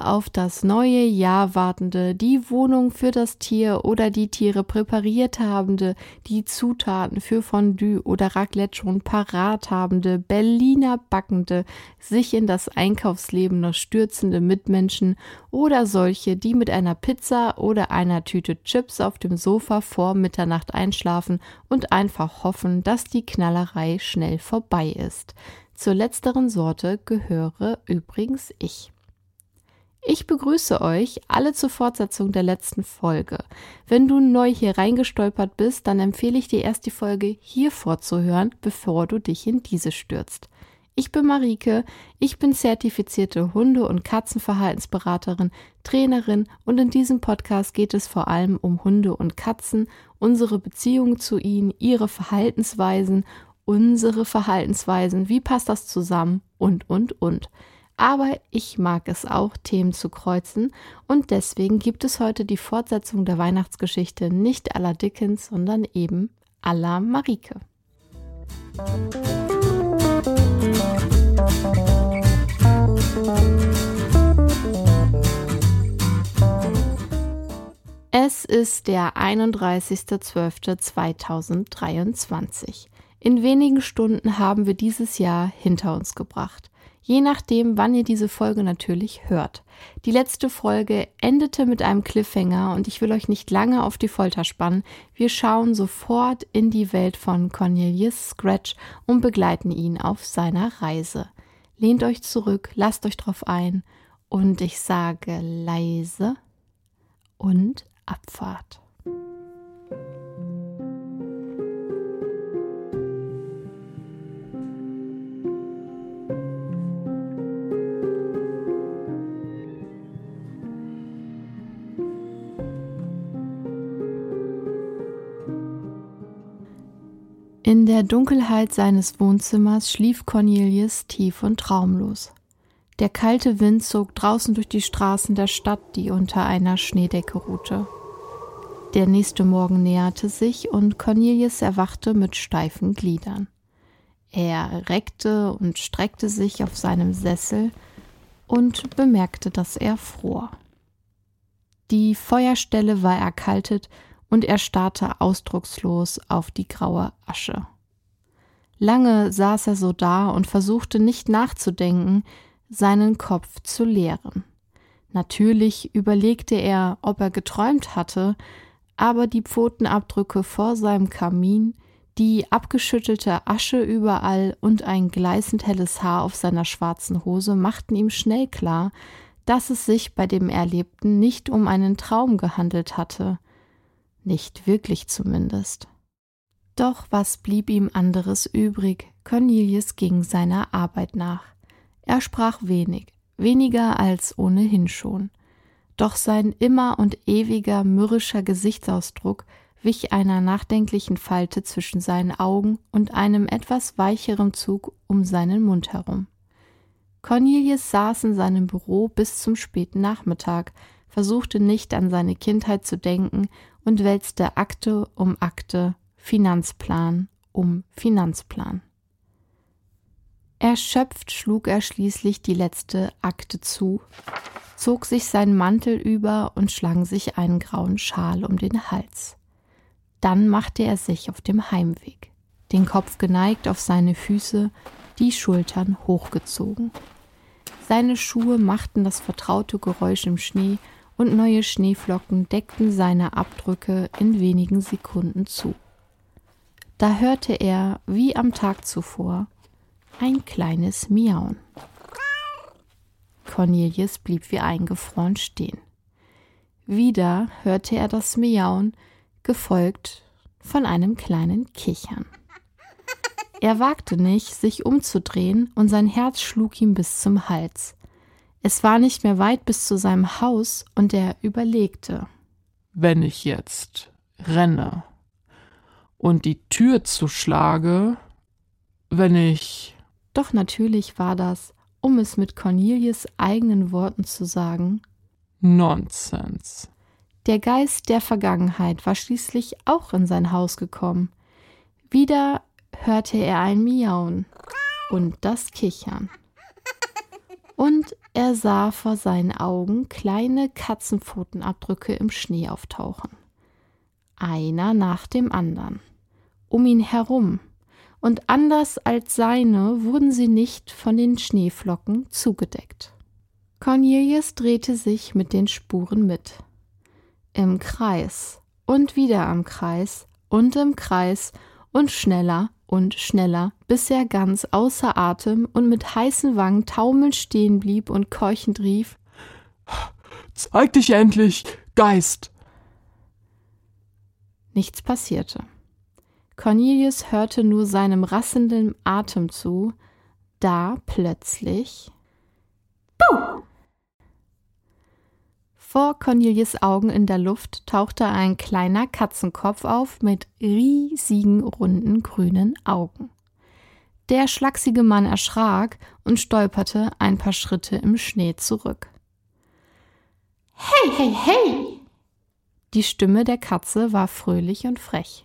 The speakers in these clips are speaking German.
auf das neue Jahr wartende, die Wohnung für das Tier oder die Tiere präpariert habende, die Zutaten für Fondue oder Raclette schon parat habende, Berliner backende, sich in das Einkaufsleben noch stürzende Mitmenschen oder solche, die mit einer Pizza oder einer Tüte Chips auf dem Sofa vor Mitternacht einschlafen und einfach hoffen, dass die Knallerei schnell vorbei ist. Zur letzteren Sorte gehöre übrigens ich. Ich begrüße euch alle zur Fortsetzung der letzten Folge. Wenn du neu hier reingestolpert bist, dann empfehle ich dir erst die Folge hier vorzuhören, bevor du dich in diese stürzt. Ich bin Marike, ich bin zertifizierte Hunde- und Katzenverhaltensberaterin, Trainerin und in diesem Podcast geht es vor allem um Hunde und Katzen, unsere Beziehung zu ihnen, ihre Verhaltensweisen unsere Verhaltensweisen, wie passt das zusammen und, und, und. Aber ich mag es auch, Themen zu kreuzen und deswegen gibt es heute die Fortsetzung der Weihnachtsgeschichte nicht la Dickens, sondern eben la Marike. Es ist der 31.12.2023. In wenigen Stunden haben wir dieses Jahr hinter uns gebracht. Je nachdem, wann ihr diese Folge natürlich hört. Die letzte Folge endete mit einem Cliffhanger und ich will euch nicht lange auf die Folter spannen. Wir schauen sofort in die Welt von Cornelius Scratch und begleiten ihn auf seiner Reise. Lehnt euch zurück, lasst euch drauf ein und ich sage leise und Abfahrt. In der Dunkelheit seines Wohnzimmers schlief Cornelius tief und traumlos. Der kalte Wind zog draußen durch die Straßen der Stadt, die unter einer Schneedecke ruhte. Der nächste Morgen näherte sich und Cornelius erwachte mit steifen Gliedern. Er reckte und streckte sich auf seinem Sessel und bemerkte, dass er fror. Die Feuerstelle war erkaltet und er starrte ausdruckslos auf die graue Asche. Lange saß er so da und versuchte nicht nachzudenken, seinen Kopf zu leeren. Natürlich überlegte er, ob er geträumt hatte, aber die Pfotenabdrücke vor seinem Kamin, die abgeschüttelte Asche überall und ein gleißend helles Haar auf seiner schwarzen Hose machten ihm schnell klar, dass es sich bei dem Erlebten nicht um einen Traum gehandelt hatte, nicht wirklich zumindest. Doch was blieb ihm anderes übrig? Cornelius ging seiner Arbeit nach. Er sprach wenig, weniger als ohnehin schon. Doch sein immer und ewiger mürrischer Gesichtsausdruck wich einer nachdenklichen Falte zwischen seinen Augen und einem etwas weicheren Zug um seinen Mund herum. Cornelius saß in seinem Büro bis zum späten Nachmittag, versuchte nicht an seine Kindheit zu denken und wälzte Akte um Akte, Finanzplan um Finanzplan. Erschöpft schlug er schließlich die letzte Akte zu, zog sich seinen Mantel über und schlang sich einen grauen Schal um den Hals. Dann machte er sich auf dem Heimweg, den Kopf geneigt auf seine Füße, die Schultern hochgezogen. Seine Schuhe machten das vertraute Geräusch im Schnee und neue Schneeflocken deckten seine Abdrücke in wenigen Sekunden zu. Da hörte er, wie am Tag zuvor, ein kleines Miauen. Cornelius blieb wie eingefroren stehen. Wieder hörte er das Miauen, gefolgt von einem kleinen Kichern. Er wagte nicht, sich umzudrehen, und sein Herz schlug ihm bis zum Hals. Es war nicht mehr weit bis zu seinem Haus, und er überlegte. Wenn ich jetzt renne und die Tür zuschlage, wenn ich. Doch natürlich war das, um es mit Cornelius eigenen Worten zu sagen, Nonsens. Der Geist der Vergangenheit war schließlich auch in sein Haus gekommen. Wieder hörte er ein Miauen und das Kichern. Und Er sah vor seinen Augen kleine Katzenpfotenabdrücke im Schnee auftauchen. Einer nach dem anderen. Um ihn herum. Und anders als seine wurden sie nicht von den Schneeflocken zugedeckt. Cornelius drehte sich mit den Spuren mit. Im Kreis und wieder am Kreis und im Kreis und schneller und schneller, bis er ganz außer Atem und mit heißen Wangen taumelnd stehen blieb und keuchend rief Zeig dich endlich, Geist. Nichts passierte. Cornelius hörte nur seinem rassenden Atem zu, da plötzlich Buh! Vor Cornelius Augen in der Luft tauchte ein kleiner Katzenkopf auf mit riesigen, runden, grünen Augen. Der schlachsige Mann erschrak und stolperte ein paar Schritte im Schnee zurück. Hey, hey, hey! Die Stimme der Katze war fröhlich und frech.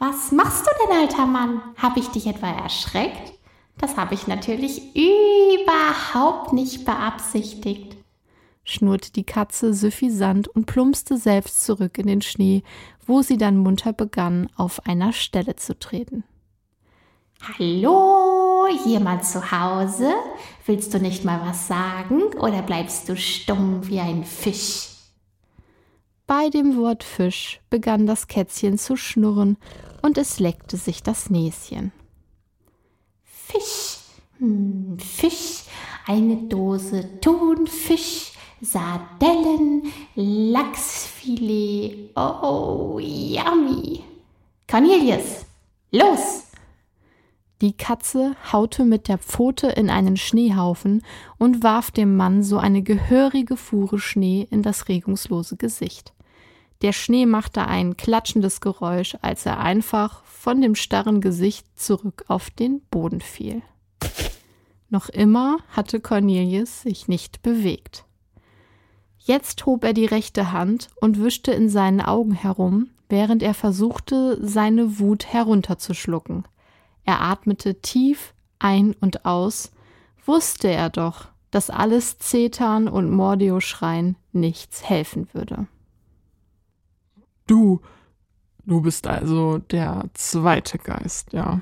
Was machst du denn, alter Mann? Hab ich dich etwa erschreckt? Das habe ich natürlich überhaupt nicht beabsichtigt schnurrte die Katze suffisant und plumpste selbst zurück in den Schnee, wo sie dann munter begann, auf einer Stelle zu treten. Hallo, jemand zu Hause? Willst du nicht mal was sagen oder bleibst du stumm wie ein Fisch? Bei dem Wort Fisch begann das Kätzchen zu schnurren und es leckte sich das Näschen. Fisch, hm, Fisch, eine Dose Thunfisch, Sardellen, Lachsfilet. Oh, yummy. Cornelius, los! Die Katze haute mit der Pfote in einen Schneehaufen und warf dem Mann so eine gehörige Fuhre Schnee in das regungslose Gesicht. Der Schnee machte ein klatschendes Geräusch, als er einfach von dem starren Gesicht zurück auf den Boden fiel. Noch immer hatte Cornelius sich nicht bewegt. Jetzt hob er die rechte Hand und wischte in seinen Augen herum, während er versuchte, seine Wut herunterzuschlucken. Er atmete tief ein und aus, wusste er doch, dass alles Zetern und Mordio-Schreien nichts helfen würde. Du, du bist also der zweite Geist, ja.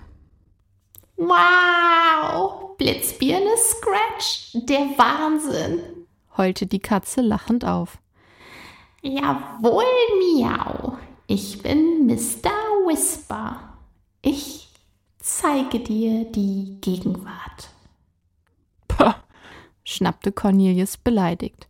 Wow! Blitzbirne Scratch, der Wahnsinn! Heulte die Katze lachend auf. Jawohl, Miau. Ich bin Mr. Whisper. Ich zeige dir die Gegenwart. Pah, schnappte Cornelius beleidigt.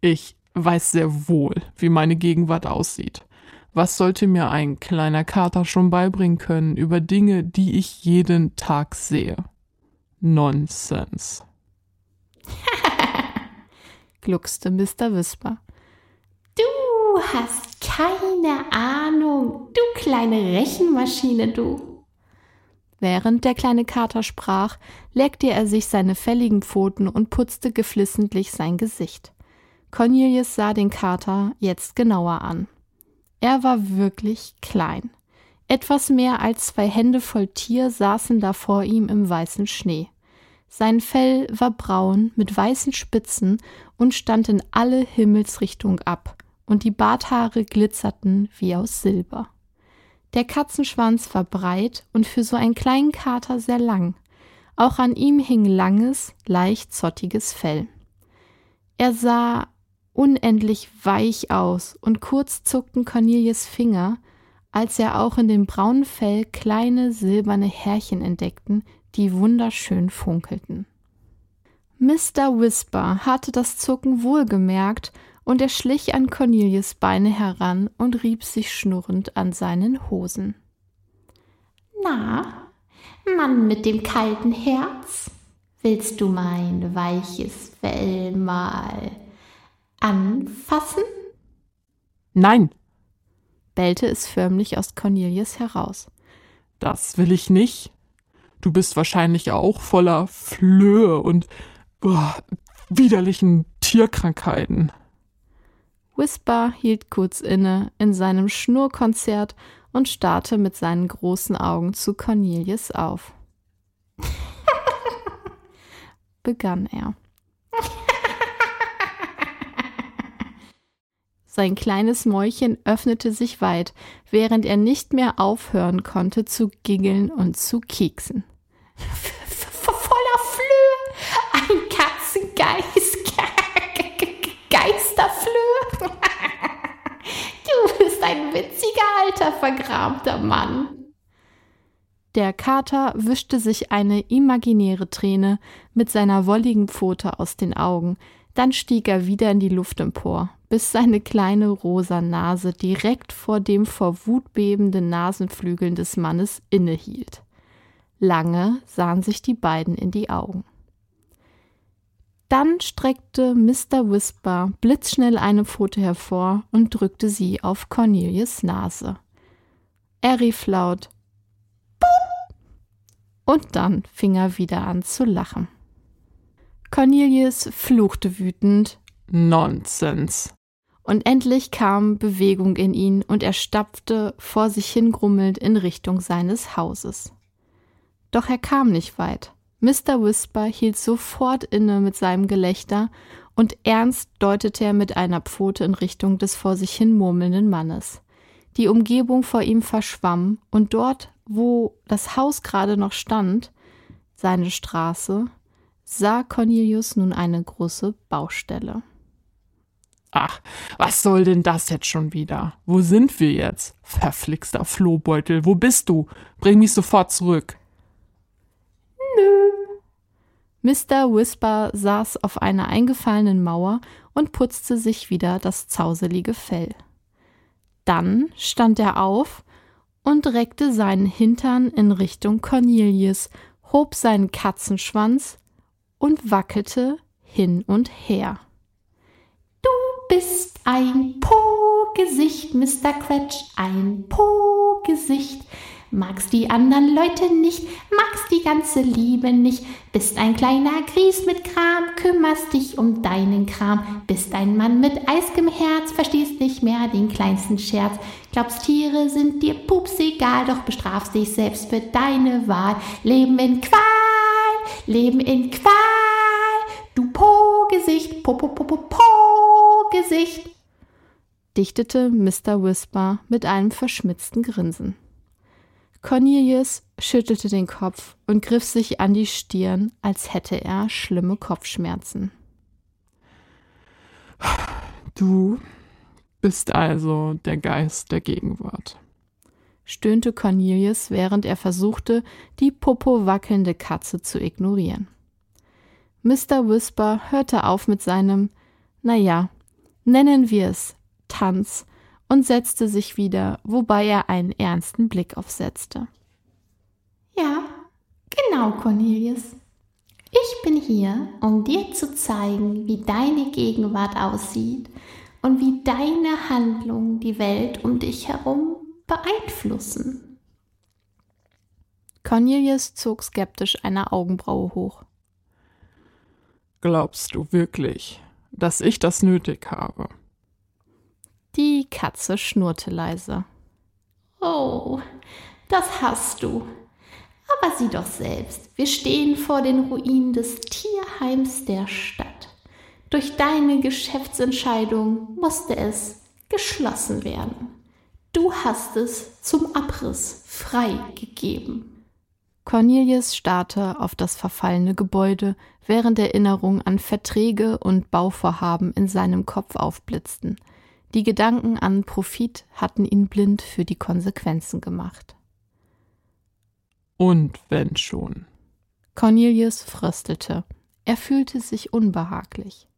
ich weiß sehr wohl, wie meine Gegenwart aussieht. Was sollte mir ein kleiner Kater schon beibringen können über Dinge, die ich jeden Tag sehe? Nonsens gluckste Mr. Whisper. Du hast keine Ahnung, du kleine Rechenmaschine, du. Während der kleine Kater sprach, leckte er sich seine fälligen Pfoten und putzte geflissentlich sein Gesicht. Cornelius sah den Kater jetzt genauer an. Er war wirklich klein. Etwas mehr als zwei Hände voll Tier saßen da vor ihm im weißen Schnee. Sein Fell war braun mit weißen Spitzen und stand in alle Himmelsrichtung ab, und die Barthaare glitzerten wie aus Silber. Der Katzenschwanz war breit und für so einen kleinen Kater sehr lang. Auch an ihm hing langes, leicht zottiges Fell. Er sah unendlich weich aus, und kurz zuckten Cornelius Finger, als er auch in dem braunen Fell kleine silberne Härchen entdeckten, die wunderschön funkelten. Mr. Whisper hatte das Zucken wohlgemerkt, und er schlich an Cornelius Beine heran und rieb sich schnurrend an seinen Hosen. Na, Mann mit dem kalten Herz, willst du mein weiches Fell mal anfassen? Nein, bellte es förmlich aus Cornelius heraus. das will ich nicht. Du bist wahrscheinlich auch voller Flöhe und boah, widerlichen Tierkrankheiten. Whisper hielt kurz inne in seinem Schnurkonzert und starrte mit seinen großen Augen zu Cornelius auf. begann er. Sein kleines Mäulchen öffnete sich weit, während er nicht mehr aufhören konnte zu giggeln und zu kieksen. Voller Flöhe, ein Katzengeist, Geisterflöhe. Du bist ein witziger alter vergramter Mann. Der Kater wischte sich eine imaginäre Träne mit seiner wolligen Pfote aus den Augen, dann stieg er wieder in die Luft empor, bis seine kleine rosa Nase direkt vor dem vor Wut bebenden Nasenflügeln des Mannes innehielt. Lange sahen sich die beiden in die Augen. Dann streckte Mr. Whisper blitzschnell eine Pfote hervor und drückte sie auf Cornelius Nase. Er rief laut Boop! und dann fing er wieder an zu lachen. Cornelius fluchte wütend. Nonsens. Und endlich kam Bewegung in ihn und er stapfte vor sich hingrummelnd in Richtung seines Hauses. Doch er kam nicht weit. Mr. Whisper hielt sofort inne mit seinem Gelächter und ernst deutete er mit einer Pfote in Richtung des vor sich hin murmelnden Mannes. Die Umgebung vor ihm verschwamm und dort, wo das Haus gerade noch stand, seine Straße, sah Cornelius nun eine große Baustelle. Ach, was soll denn das jetzt schon wieder? Wo sind wir jetzt? Verflixter Flohbeutel, wo bist du? Bring mich sofort zurück. Nö. Mr. Whisper saß auf einer eingefallenen Mauer und putzte sich wieder das zauselige Fell. Dann stand er auf und reckte seinen Hintern in Richtung Cornelius, hob seinen Katzenschwanz und wackelte hin und her. Du bist ein Po-Gesicht, Mr. Quetsch, ein Po-Gesicht. Magst die anderen Leute nicht, magst die ganze Liebe nicht, bist ein kleiner Gries mit Kram, kümmerst dich um deinen Kram, bist ein Mann mit eisgem Herz, verstehst nicht mehr den kleinsten Scherz, glaubst Tiere sind dir pups egal, doch bestrafst dich selbst für deine Wahl, Leben in Qual, Leben in Qual, du Po-Gesicht, Po, Po, Po, Po, Po-Gesicht, dichtete Mr. Whisper mit einem verschmitzten Grinsen. Cornelius schüttelte den Kopf und griff sich an die Stirn, als hätte er schlimme Kopfschmerzen. Du bist also der Geist der Gegenwart, stöhnte Cornelius, während er versuchte, die Popo wackelnde Katze zu ignorieren. Mr. Whisper hörte auf mit seinem, naja, nennen wir es, Tanz und setzte sich wieder, wobei er einen ernsten Blick aufsetzte. Ja, genau, Cornelius. Ich bin hier, um dir zu zeigen, wie deine Gegenwart aussieht und wie deine Handlungen die Welt um dich herum beeinflussen. Cornelius zog skeptisch eine Augenbraue hoch. Glaubst du wirklich, dass ich das nötig habe? Die Katze schnurrte leise. Oh, das hast du. Aber sieh doch selbst, wir stehen vor den Ruinen des Tierheims der Stadt. Durch deine Geschäftsentscheidung musste es geschlossen werden. Du hast es zum Abriss freigegeben. Cornelius starrte auf das verfallene Gebäude, während Erinnerungen an Verträge und Bauvorhaben in seinem Kopf aufblitzten – die Gedanken an Profit hatten ihn blind für die Konsequenzen gemacht. Und wenn schon. Cornelius fröstelte. Er fühlte sich unbehaglich.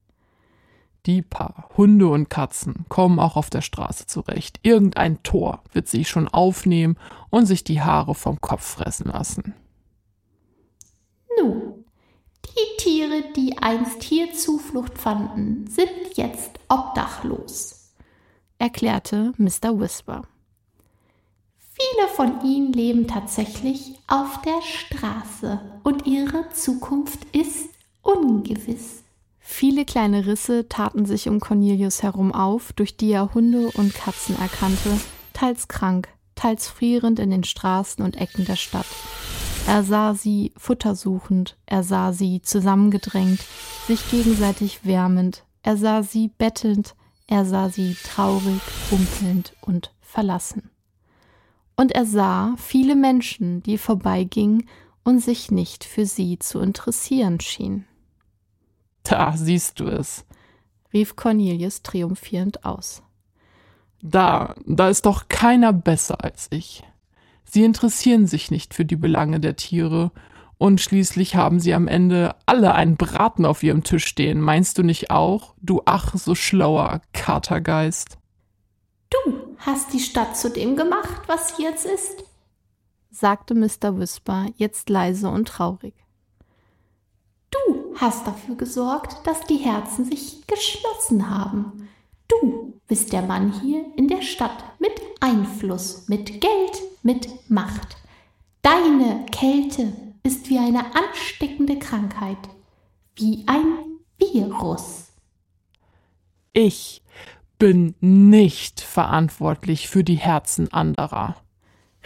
Die paar Hunde und Katzen kommen auch auf der Straße zurecht. Irgendein Tor wird sie schon aufnehmen und sich die Haare vom Kopf fressen lassen. Nun, die Tiere, die einst hier Zuflucht fanden, sind jetzt obdachlos erklärte Mr. Whisper. Viele von ihnen leben tatsächlich auf der Straße und ihre Zukunft ist ungewiss. Viele kleine Risse taten sich um Cornelius herum auf, durch die er Hunde und Katzen erkannte, teils krank, teils frierend in den Straßen und Ecken der Stadt. Er sah sie futtersuchend, er sah sie zusammengedrängt, sich gegenseitig wärmend, er sah sie bettelnd, Er sah sie traurig, humpelnd und verlassen. Und er sah viele Menschen, die vorbeigingen und sich nicht für sie zu interessieren schienen. Da siehst du es, rief Cornelius triumphierend aus. Da, da ist doch keiner besser als ich. Sie interessieren sich nicht für die Belange der Tiere, und schließlich haben sie am Ende alle einen Braten auf ihrem Tisch stehen. Meinst du nicht auch, du ach so schlauer Katergeist? Du hast die Stadt zu dem gemacht, was sie jetzt ist, sagte Mr. Whisper jetzt leise und traurig. Du hast dafür gesorgt, dass die Herzen sich geschlossen haben. Du bist der Mann hier in der Stadt mit Einfluss, mit Geld, mit Macht. Deine Kälte ist wie eine ansteckende Krankheit, wie ein Virus. Ich bin nicht verantwortlich für die Herzen anderer,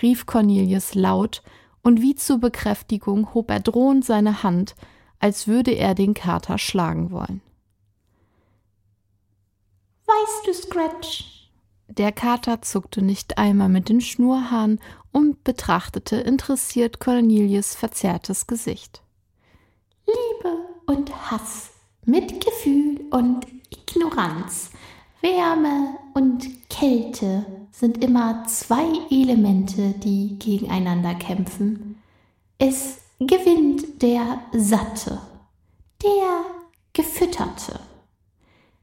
rief Cornelius laut, und wie zur Bekräftigung hob er drohend seine Hand, als würde er den Kater schlagen wollen. Weißt du, Scratch? Der Kater zuckte nicht einmal mit den Schnurhaaren und betrachtete interessiert Cornelius verzerrtes Gesicht. Liebe und Hass, Mitgefühl und Ignoranz, Wärme und Kälte sind immer zwei Elemente, die gegeneinander kämpfen. Es gewinnt der Satte, der Gefütterte.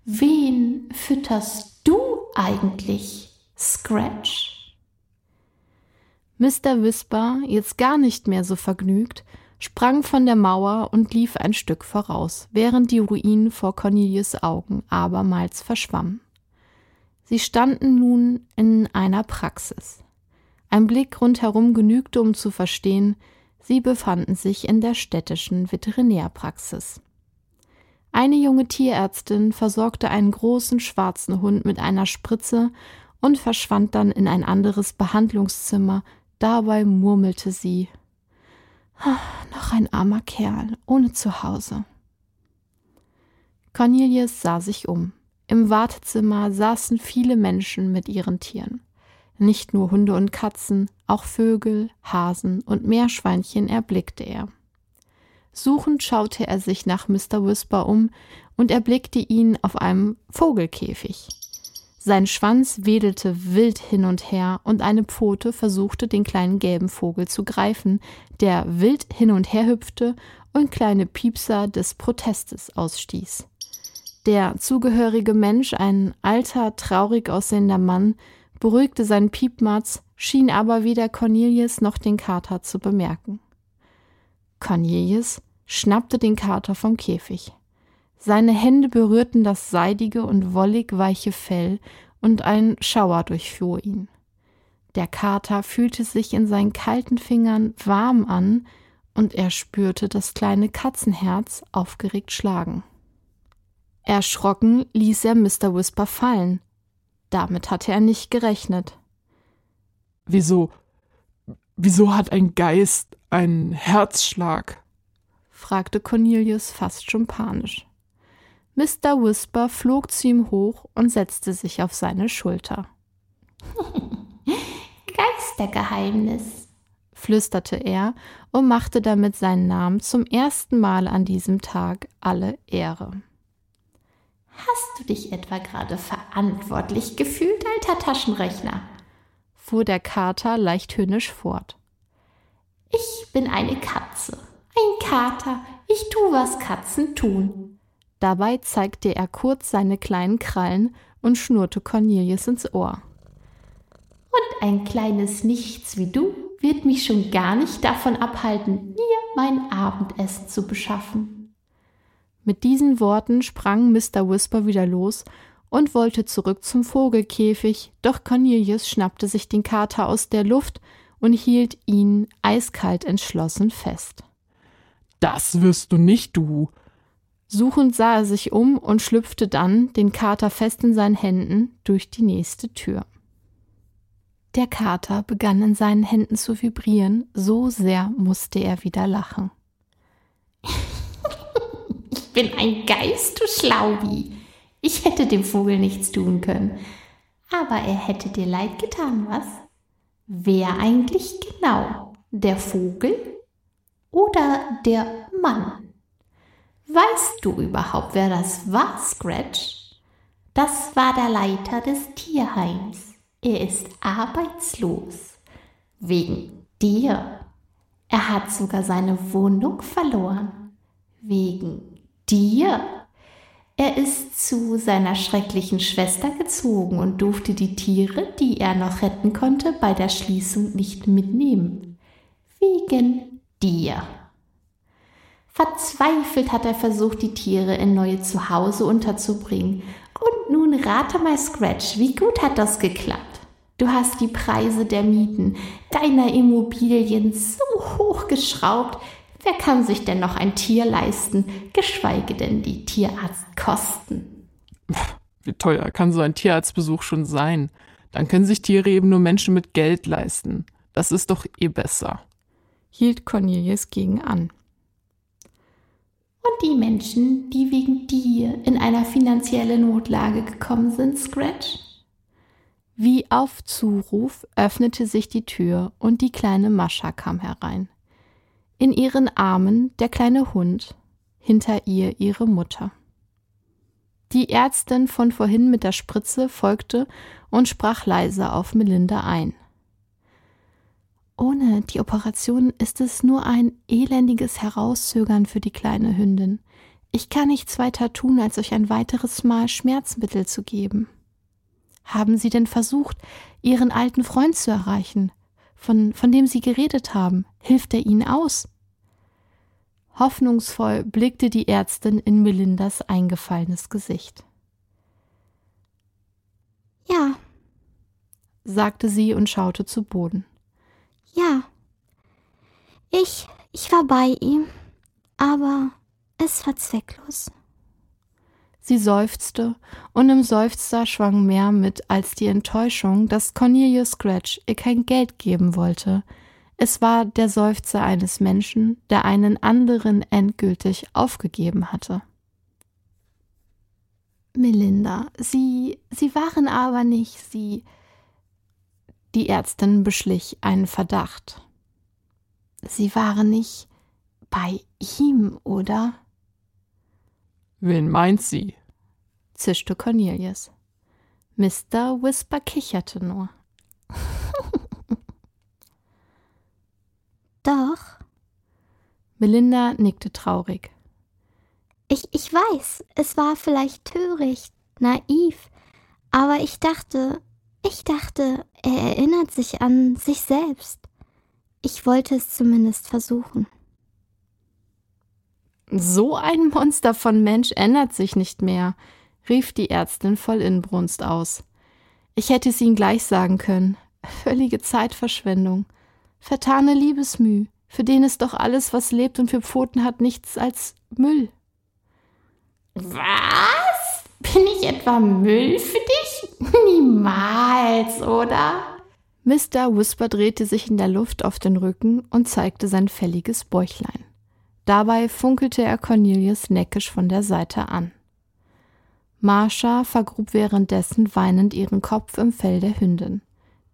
Wen fütterst du eigentlich, Scratch? Mr. Whisper, jetzt gar nicht mehr so vergnügt, sprang von der Mauer und lief ein Stück voraus, während die Ruinen vor Cornelius Augen abermals verschwammen. Sie standen nun in einer Praxis. Ein Blick rundherum genügte, um zu verstehen, sie befanden sich in der städtischen Veterinärpraxis. Eine junge Tierärztin versorgte einen großen schwarzen Hund mit einer Spritze und verschwand dann in ein anderes Behandlungszimmer. Dabei murmelte sie Noch ein armer Kerl, ohne Zuhause. Cornelius sah sich um. Im Wartezimmer saßen viele Menschen mit ihren Tieren. Nicht nur Hunde und Katzen, auch Vögel, Hasen und Meerschweinchen erblickte er. Suchend schaute er sich nach Mr. Whisper um und erblickte ihn auf einem Vogelkäfig. Sein Schwanz wedelte wild hin und her und eine Pfote versuchte, den kleinen gelben Vogel zu greifen, der wild hin und her hüpfte und kleine Piepser des Protestes ausstieß. Der zugehörige Mensch, ein alter, traurig aussehender Mann, beruhigte seinen Piepmatz, schien aber weder Cornelius noch den Kater zu bemerken. Cornelius schnappte den Kater vom Käfig. Seine Hände berührten das seidige und wollig weiche Fell, und ein Schauer durchfuhr ihn. Der Kater fühlte sich in seinen kalten Fingern warm an, und er spürte das kleine Katzenherz aufgeregt schlagen. Erschrocken ließ er Mr. Whisper fallen. Damit hatte er nicht gerechnet. Wieso? Wieso hat ein Geist einen Herzschlag? Fragte Cornelius fast schon panisch. Mr. Whisper flog zu ihm hoch und setzte sich auf seine Schulter. Geistergeheimnis, flüsterte er und machte damit seinen Namen zum ersten Mal an diesem Tag alle Ehre. Hast du dich etwa gerade verantwortlich gefühlt, alter Taschenrechner? fuhr der Kater leicht höhnisch fort. Ich bin eine Katze ein Kater, ich tu, was Katzen tun. Dabei zeigte er kurz seine kleinen Krallen und schnurrte Cornelius ins Ohr. Und ein kleines Nichts wie du wird mich schon gar nicht davon abhalten, mir mein Abendessen zu beschaffen. Mit diesen Worten sprang Mr. Whisper wieder los und wollte zurück zum Vogelkäfig, doch Cornelius schnappte sich den Kater aus der Luft und hielt ihn eiskalt entschlossen fest. Das wirst du nicht, du. Suchend sah er sich um und schlüpfte dann, den Kater fest in seinen Händen, durch die nächste Tür. Der Kater begann in seinen Händen zu vibrieren, so sehr musste er wieder lachen. ich bin ein Geist, du Schlaubi. Ich hätte dem Vogel nichts tun können. Aber er hätte dir leid getan, was? Wer eigentlich genau? Der Vogel oder der Mann? Weißt du überhaupt, wer das war, Scratch? Das war der Leiter des Tierheims. Er ist arbeitslos. Wegen dir. Er hat sogar seine Wohnung verloren. Wegen dir. Er ist zu seiner schrecklichen Schwester gezogen und durfte die Tiere, die er noch retten konnte, bei der Schließung nicht mitnehmen. Wegen dir. Verzweifelt hat er versucht, die Tiere in neue Zuhause unterzubringen. Und nun rate mal, Scratch, wie gut hat das geklappt? Du hast die Preise der Mieten deiner Immobilien so hoch geschraubt, Wer kann sich denn noch ein Tier leisten, geschweige denn die Tierarztkosten? Wie teuer kann so ein Tierarztbesuch schon sein? Dann können sich Tiere eben nur Menschen mit Geld leisten. Das ist doch eh besser. Hielt Cornelius gegen an. Und die Menschen, die wegen dir in einer finanzielle Notlage gekommen sind, Scratch? Wie auf Zuruf öffnete sich die Tür und die kleine Mascha kam herein. In ihren Armen der kleine Hund, hinter ihr ihre Mutter. Die Ärztin von vorhin mit der Spritze folgte und sprach leise auf Melinda ein. Ohne die Operation ist es nur ein elendiges Herauszögern für die kleine Hündin. Ich kann nichts weiter tun, als euch ein weiteres Mal Schmerzmittel zu geben. Haben Sie denn versucht, Ihren alten Freund zu erreichen? von, von dem Sie geredet haben, hilft er Ihnen aus? Hoffnungsvoll blickte die Ärztin in Melindas eingefallenes Gesicht. Ja, sagte sie und schaute zu Boden. Ja, ich, ich war bei ihm, aber es war zwecklos. Sie seufzte, und im Seufzer schwang mehr mit als die Enttäuschung, dass Cornelius Scratch ihr kein Geld geben wollte. Es war der Seufzer eines Menschen, der einen anderen endgültig aufgegeben hatte. Melinda, Sie, Sie waren aber nicht, Sie. Die Ärztin beschlich einen Verdacht. Sie waren nicht bei ihm, oder? Wen meint sie? zischte Cornelius. Mr. Whisper kicherte nur. Doch. Melinda nickte traurig. Ich, ich weiß, es war vielleicht töricht, naiv, aber ich dachte, ich dachte, er erinnert sich an sich selbst. Ich wollte es zumindest versuchen. So ein Monster von Mensch ändert sich nicht mehr, rief die Ärztin voll Inbrunst aus. Ich hätte es Ihnen gleich sagen können. Völlige Zeitverschwendung. Vertane Liebesmüh. Für den ist doch alles, was lebt und für Pfoten hat, nichts als Müll. Was? Bin ich etwa Müll für dich? Niemals, oder? Mr. Whisper drehte sich in der Luft auf den Rücken und zeigte sein fälliges Bäuchlein. Dabei funkelte er Cornelius neckisch von der Seite an. Marsha vergrub währenddessen weinend ihren Kopf im Fell der Hündin.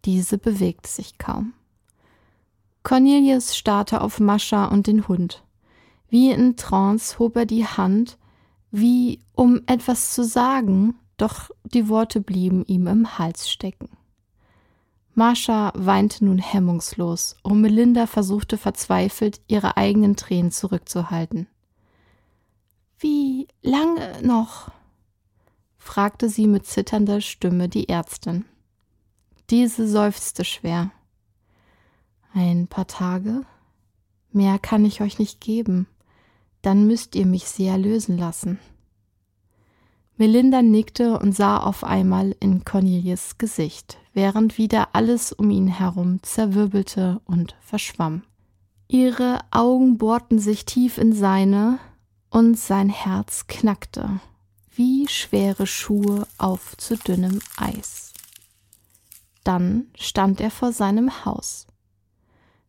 Diese bewegte sich kaum. Cornelius starrte auf Mascha und den Hund. Wie in Trance hob er die Hand, wie um etwas zu sagen, doch die Worte blieben ihm im Hals stecken. Marsha weinte nun hemmungslos, und Melinda versuchte verzweifelt, ihre eigenen Tränen zurückzuhalten. Wie lange noch? fragte sie mit zitternder Stimme die Ärztin. Diese seufzte schwer. Ein paar Tage? Mehr kann ich euch nicht geben. Dann müsst ihr mich sehr lösen lassen. Melinda nickte und sah auf einmal in Cornelius Gesicht, während wieder alles um ihn herum zerwirbelte und verschwamm. Ihre Augen bohrten sich tief in seine, und sein Herz knackte, wie schwere Schuhe auf zu dünnem Eis. Dann stand er vor seinem Haus.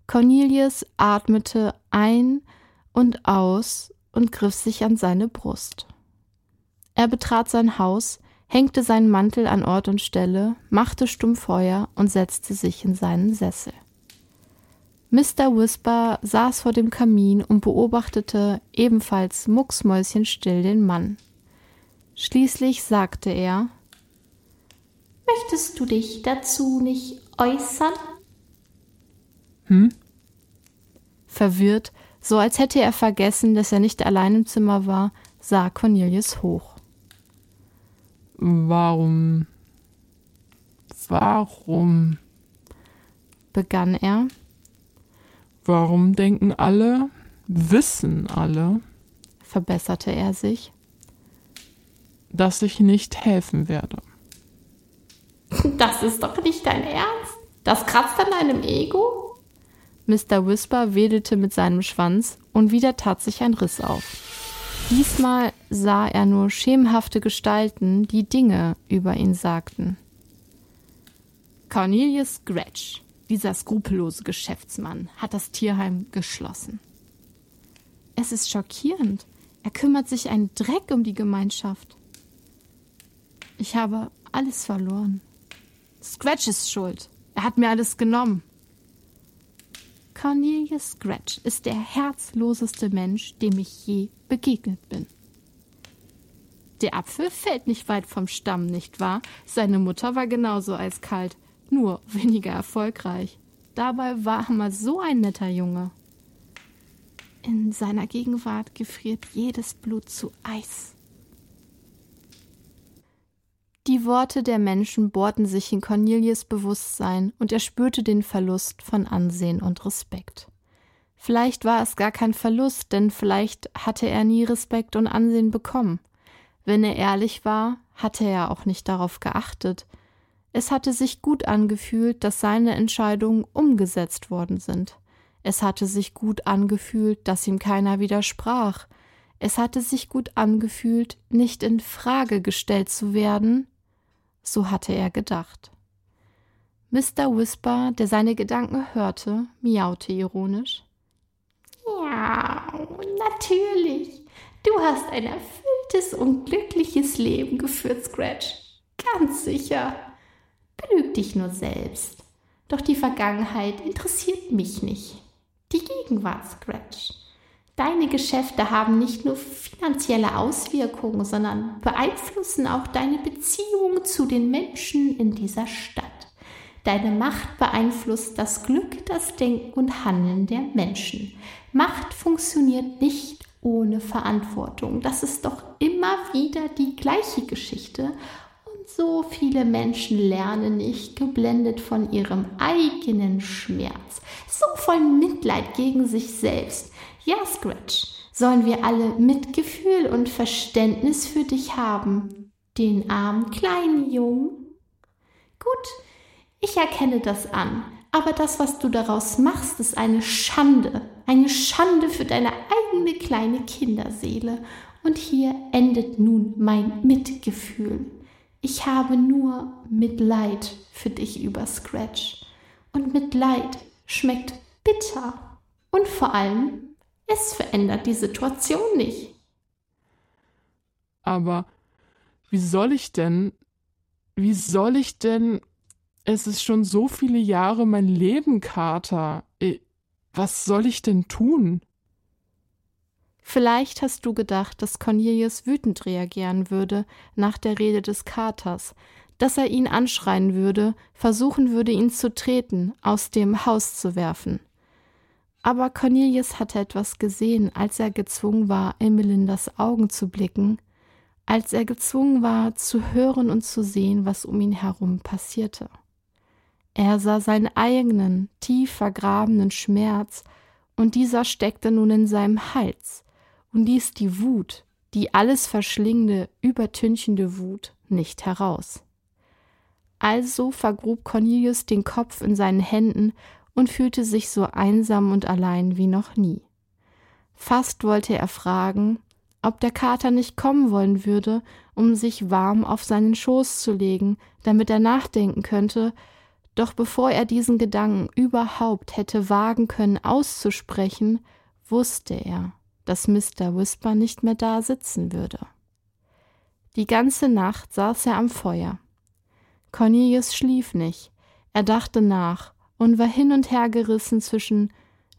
Cornelius atmete ein und aus und griff sich an seine Brust. Er betrat sein Haus, hängte seinen Mantel an Ort und Stelle, machte stumm Feuer und setzte sich in seinen Sessel. Mr. Whisper saß vor dem Kamin und beobachtete ebenfalls mucksmäuschenstill den Mann. Schließlich sagte er Möchtest du dich dazu nicht äußern? Hm? Verwirrt, so als hätte er vergessen, dass er nicht allein im Zimmer war, sah Cornelius hoch. Warum? Warum? begann er. Warum denken alle, wissen alle, verbesserte er sich, dass ich nicht helfen werde? Das ist doch nicht dein Ernst. Das kratzt an deinem Ego? Mr. Whisper wedelte mit seinem Schwanz und wieder tat sich ein Riss auf. Diesmal sah er nur schemenhafte Gestalten, die Dinge über ihn sagten. Cornelius Gretsch, dieser skrupellose Geschäftsmann, hat das Tierheim geschlossen. Es ist schockierend. Er kümmert sich einen Dreck um die Gemeinschaft. Ich habe alles verloren. Scratch ist schuld. Er hat mir alles genommen. Cornelius Scratch ist der herzloseste Mensch, dem ich je begegnet bin. Der Apfel fällt nicht weit vom Stamm, nicht wahr? Seine Mutter war genauso eiskalt, nur weniger erfolgreich. Dabei war er mal so ein netter Junge. In seiner Gegenwart gefriert jedes Blut zu Eis. Die Worte der Menschen bohrten sich in Cornelius Bewusstsein und er spürte den Verlust von Ansehen und Respekt. Vielleicht war es gar kein Verlust, denn vielleicht hatte er nie Respekt und Ansehen bekommen. Wenn er ehrlich war, hatte er auch nicht darauf geachtet. Es hatte sich gut angefühlt, dass seine Entscheidungen umgesetzt worden sind. Es hatte sich gut angefühlt, dass ihm keiner widersprach. Es hatte sich gut angefühlt, nicht in Frage gestellt zu werden, so hatte er gedacht. Mr. Whisper, der seine Gedanken hörte, miaute ironisch. Ja, natürlich. Du hast ein erfülltes und glückliches Leben geführt, Scratch. Ganz sicher. Belüg dich nur selbst. Doch die Vergangenheit interessiert mich nicht. Die Gegenwart, Scratch. Deine Geschäfte haben nicht nur finanzielle Auswirkungen, sondern beeinflussen auch deine Beziehung zu den Menschen in dieser Stadt. Deine Macht beeinflusst das Glück, das Denken und Handeln der Menschen. Macht funktioniert nicht ohne Verantwortung. Das ist doch immer wieder die gleiche Geschichte. Und so viele Menschen lernen nicht, geblendet von ihrem eigenen Schmerz, so voll Mitleid gegen sich selbst ja, Scratch, sollen wir alle Mitgefühl und Verständnis für dich haben, den armen kleinen Jungen? Gut, ich erkenne das an, aber das, was du daraus machst, ist eine Schande, eine Schande für deine eigene kleine Kinderseele. Und hier endet nun mein Mitgefühl. Ich habe nur Mitleid für dich über Scratch. Und Mitleid schmeckt bitter. Und vor allem es verändert die Situation nicht. Aber wie soll ich denn, wie soll ich denn, es ist schon so viele Jahre mein Leben, Kater. Was soll ich denn tun? Vielleicht hast du gedacht, dass Cornelius wütend reagieren würde nach der Rede des Katers, dass er ihn anschreien würde, versuchen würde, ihn zu treten, aus dem Haus zu werfen. Aber Cornelius hatte etwas gesehen, als er gezwungen war, in Melindas Augen zu blicken, als er gezwungen war, zu hören und zu sehen, was um ihn herum passierte. Er sah seinen eigenen, tief vergrabenen Schmerz, und dieser steckte nun in seinem Hals und ließ die Wut, die alles verschlingende, übertünchende Wut, nicht heraus. Also vergrub Cornelius den Kopf in seinen Händen und fühlte sich so einsam und allein wie noch nie. Fast wollte er fragen, ob der Kater nicht kommen wollen würde, um sich warm auf seinen Schoß zu legen, damit er nachdenken könnte, doch bevor er diesen Gedanken überhaupt hätte wagen können auszusprechen, wusste er, dass Mr. Whisper nicht mehr da sitzen würde. Die ganze Nacht saß er am Feuer. Cornelius schlief nicht, er dachte nach und war hin und her gerissen zwischen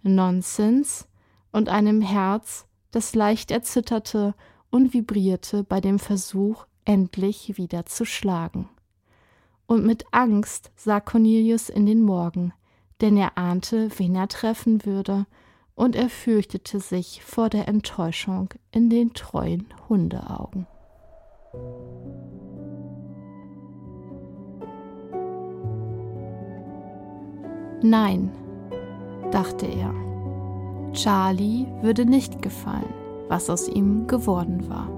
Nonsens und einem Herz, das leicht erzitterte und vibrierte bei dem Versuch, endlich wieder zu schlagen. Und mit Angst sah Cornelius in den Morgen, denn er ahnte, wen er treffen würde, und er fürchtete sich vor der Enttäuschung in den treuen Hundeaugen. Nein, dachte er, Charlie würde nicht gefallen, was aus ihm geworden war.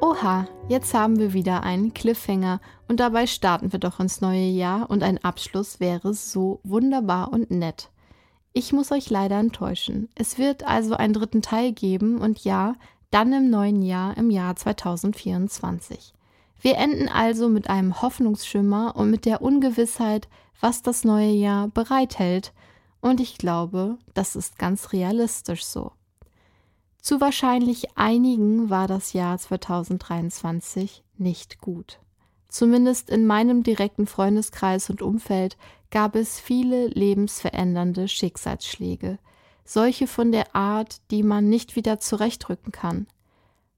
Oha, jetzt haben wir wieder einen Cliffhanger und dabei starten wir doch ins neue Jahr und ein Abschluss wäre so wunderbar und nett. Ich muss euch leider enttäuschen. Es wird also einen dritten Teil geben und ja, dann im neuen Jahr, im Jahr 2024. Wir enden also mit einem Hoffnungsschimmer und mit der Ungewissheit, was das neue Jahr bereithält. Und ich glaube, das ist ganz realistisch so. Zu wahrscheinlich einigen war das Jahr 2023 nicht gut. Zumindest in meinem direkten Freundeskreis und Umfeld gab es viele lebensverändernde Schicksalsschläge, solche von der Art, die man nicht wieder zurechtrücken kann.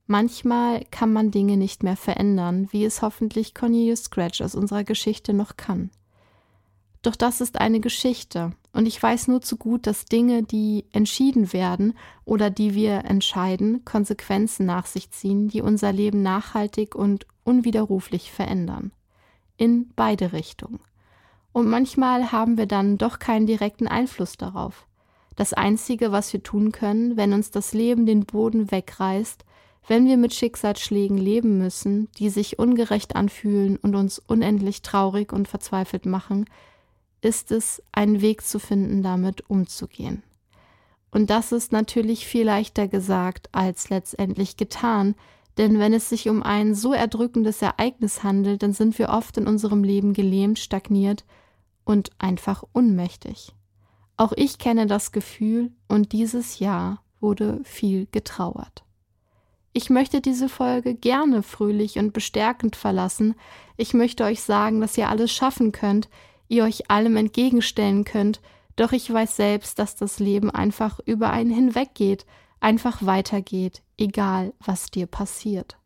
Manchmal kann man Dinge nicht mehr verändern, wie es hoffentlich Cornelius Scratch aus unserer Geschichte noch kann. Doch das ist eine Geschichte, und ich weiß nur zu gut, dass Dinge, die entschieden werden oder die wir entscheiden, Konsequenzen nach sich ziehen, die unser Leben nachhaltig und unwiderruflich verändern. In beide Richtungen. Und manchmal haben wir dann doch keinen direkten Einfluss darauf. Das Einzige, was wir tun können, wenn uns das Leben den Boden wegreißt, wenn wir mit Schicksalsschlägen leben müssen, die sich ungerecht anfühlen und uns unendlich traurig und verzweifelt machen, ist es, einen Weg zu finden, damit umzugehen. Und das ist natürlich viel leichter gesagt als letztendlich getan, denn wenn es sich um ein so erdrückendes Ereignis handelt, dann sind wir oft in unserem Leben gelähmt, stagniert und einfach unmächtig. Auch ich kenne das Gefühl und dieses Jahr wurde viel getrauert. Ich möchte diese Folge gerne fröhlich und bestärkend verlassen. Ich möchte euch sagen, dass ihr alles schaffen könnt, ihr euch allem entgegenstellen könnt, doch ich weiß selbst, dass das Leben einfach über einen hinweggeht, einfach weitergeht, egal was dir passiert.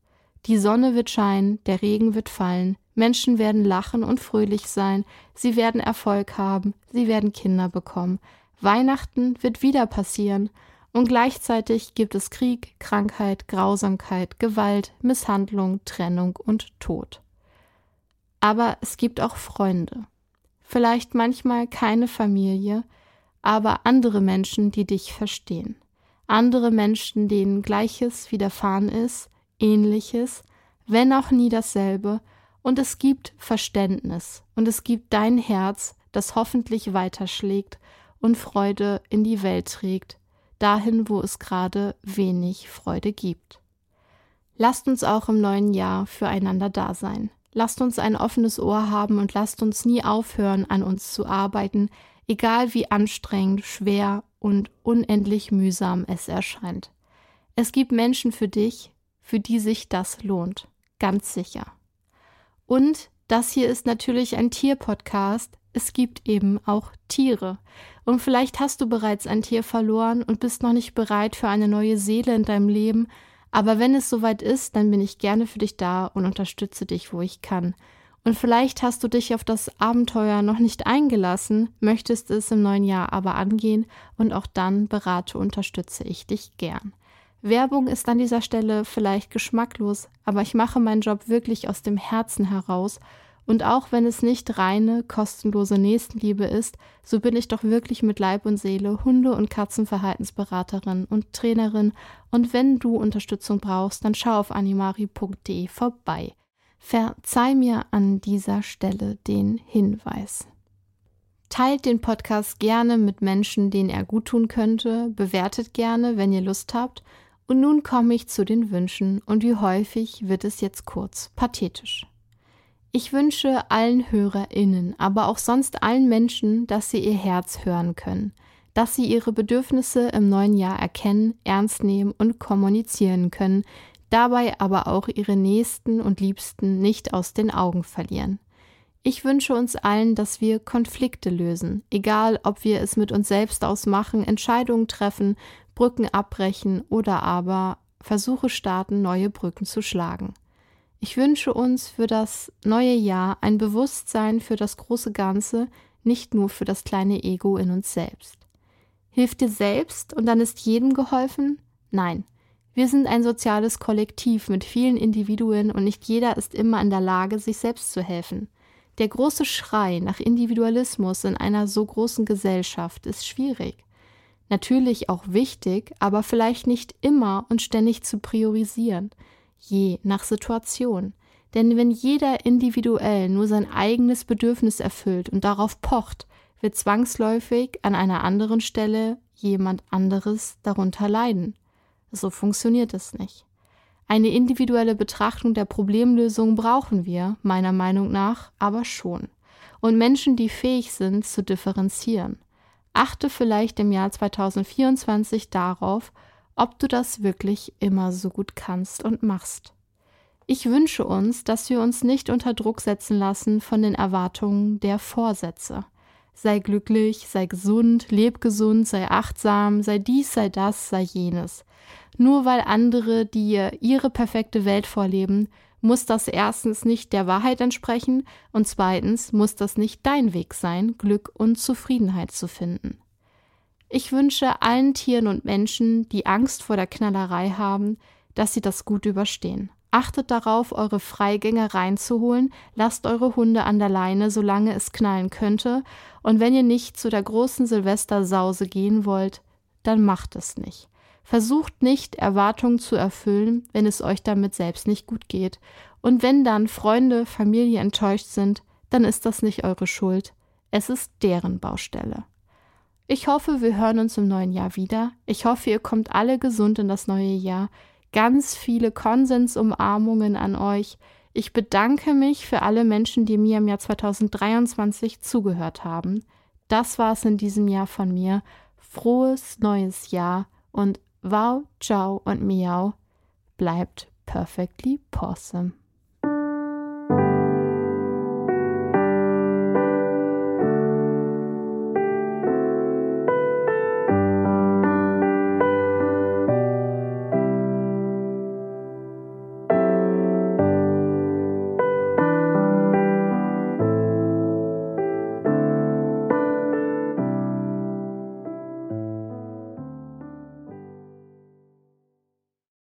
Die Sonne wird scheinen, der Regen wird fallen, Menschen werden lachen und fröhlich sein, sie werden Erfolg haben, sie werden Kinder bekommen, Weihnachten wird wieder passieren, und gleichzeitig gibt es Krieg, Krankheit, Grausamkeit, Gewalt, Misshandlung, Trennung und Tod. Aber es gibt auch Freunde. Vielleicht manchmal keine Familie, aber andere Menschen, die dich verstehen. Andere Menschen, denen Gleiches widerfahren ist, Ähnliches, wenn auch nie dasselbe, und es gibt Verständnis und es gibt dein Herz, das hoffentlich weiterschlägt und Freude in die Welt trägt, dahin, wo es gerade wenig Freude gibt. Lasst uns auch im neuen Jahr füreinander da sein. Lasst uns ein offenes Ohr haben und lasst uns nie aufhören, an uns zu arbeiten, egal wie anstrengend, schwer und unendlich mühsam es erscheint. Es gibt Menschen für dich, für die sich das lohnt, ganz sicher. Und das hier ist natürlich ein Tierpodcast. Es gibt eben auch Tiere. Und vielleicht hast du bereits ein Tier verloren und bist noch nicht bereit für eine neue Seele in deinem Leben aber wenn es soweit ist, dann bin ich gerne für dich da und unterstütze dich, wo ich kann. Und vielleicht hast du dich auf das Abenteuer noch nicht eingelassen, möchtest es im neuen Jahr aber angehen und auch dann berate, unterstütze ich dich gern. Werbung ist an dieser Stelle vielleicht geschmacklos, aber ich mache meinen Job wirklich aus dem Herzen heraus und auch wenn es nicht reine, kostenlose Nächstenliebe ist, so bin ich doch wirklich mit Leib und Seele Hunde- und Katzenverhaltensberaterin und Trainerin und wenn du Unterstützung brauchst, dann schau auf animari.de vorbei. Verzeih mir an dieser Stelle den Hinweis. Teilt den Podcast gerne mit Menschen, denen er gut tun könnte, bewertet gerne, wenn ihr Lust habt. Und nun komme ich zu den Wünschen und wie häufig wird es jetzt kurz pathetisch. Ich wünsche allen HörerInnen, aber auch sonst allen Menschen, dass sie ihr Herz hören können, dass sie ihre Bedürfnisse im neuen Jahr erkennen, ernst nehmen und kommunizieren können, dabei aber auch ihre Nächsten und Liebsten nicht aus den Augen verlieren. Ich wünsche uns allen, dass wir Konflikte lösen, egal ob wir es mit uns selbst ausmachen, Entscheidungen treffen, Brücken abbrechen oder aber Versuche starten, neue Brücken zu schlagen. Ich wünsche uns für das neue Jahr ein Bewusstsein für das große Ganze, nicht nur für das kleine Ego in uns selbst. Hilft dir selbst und dann ist jedem geholfen? Nein. Wir sind ein soziales Kollektiv mit vielen Individuen und nicht jeder ist immer in der Lage, sich selbst zu helfen. Der große Schrei nach Individualismus in einer so großen Gesellschaft ist schwierig. Natürlich auch wichtig, aber vielleicht nicht immer und ständig zu priorisieren je nach Situation. Denn wenn jeder individuell nur sein eigenes Bedürfnis erfüllt und darauf pocht, wird zwangsläufig an einer anderen Stelle jemand anderes darunter leiden. So funktioniert es nicht. Eine individuelle Betrachtung der Problemlösung brauchen wir, meiner Meinung nach, aber schon. Und Menschen, die fähig sind zu differenzieren. Achte vielleicht im Jahr 2024 darauf, ob du das wirklich immer so gut kannst und machst. Ich wünsche uns, dass wir uns nicht unter Druck setzen lassen von den Erwartungen der Vorsätze. Sei glücklich, sei gesund, leb gesund, sei achtsam, sei dies, sei das, sei jenes. Nur weil andere dir ihre perfekte Welt vorleben, muss das erstens nicht der Wahrheit entsprechen und zweitens muss das nicht dein Weg sein, Glück und Zufriedenheit zu finden. Ich wünsche allen Tieren und Menschen, die Angst vor der Knallerei haben, dass sie das gut überstehen. Achtet darauf, eure Freigänger reinzuholen, lasst eure Hunde an der Leine, solange es knallen könnte, und wenn ihr nicht zu der großen Silvestersause gehen wollt, dann macht es nicht. Versucht nicht, Erwartungen zu erfüllen, wenn es euch damit selbst nicht gut geht. Und wenn dann Freunde, Familie enttäuscht sind, dann ist das nicht eure Schuld. Es ist deren Baustelle. Ich hoffe, wir hören uns im neuen Jahr wieder. Ich hoffe, ihr kommt alle gesund in das neue Jahr. Ganz viele Konsensumarmungen an euch. Ich bedanke mich für alle Menschen, die mir im Jahr 2023 zugehört haben. Das war es in diesem Jahr von mir. Frohes neues Jahr und wow, ciao und miau. Bleibt perfectly possum.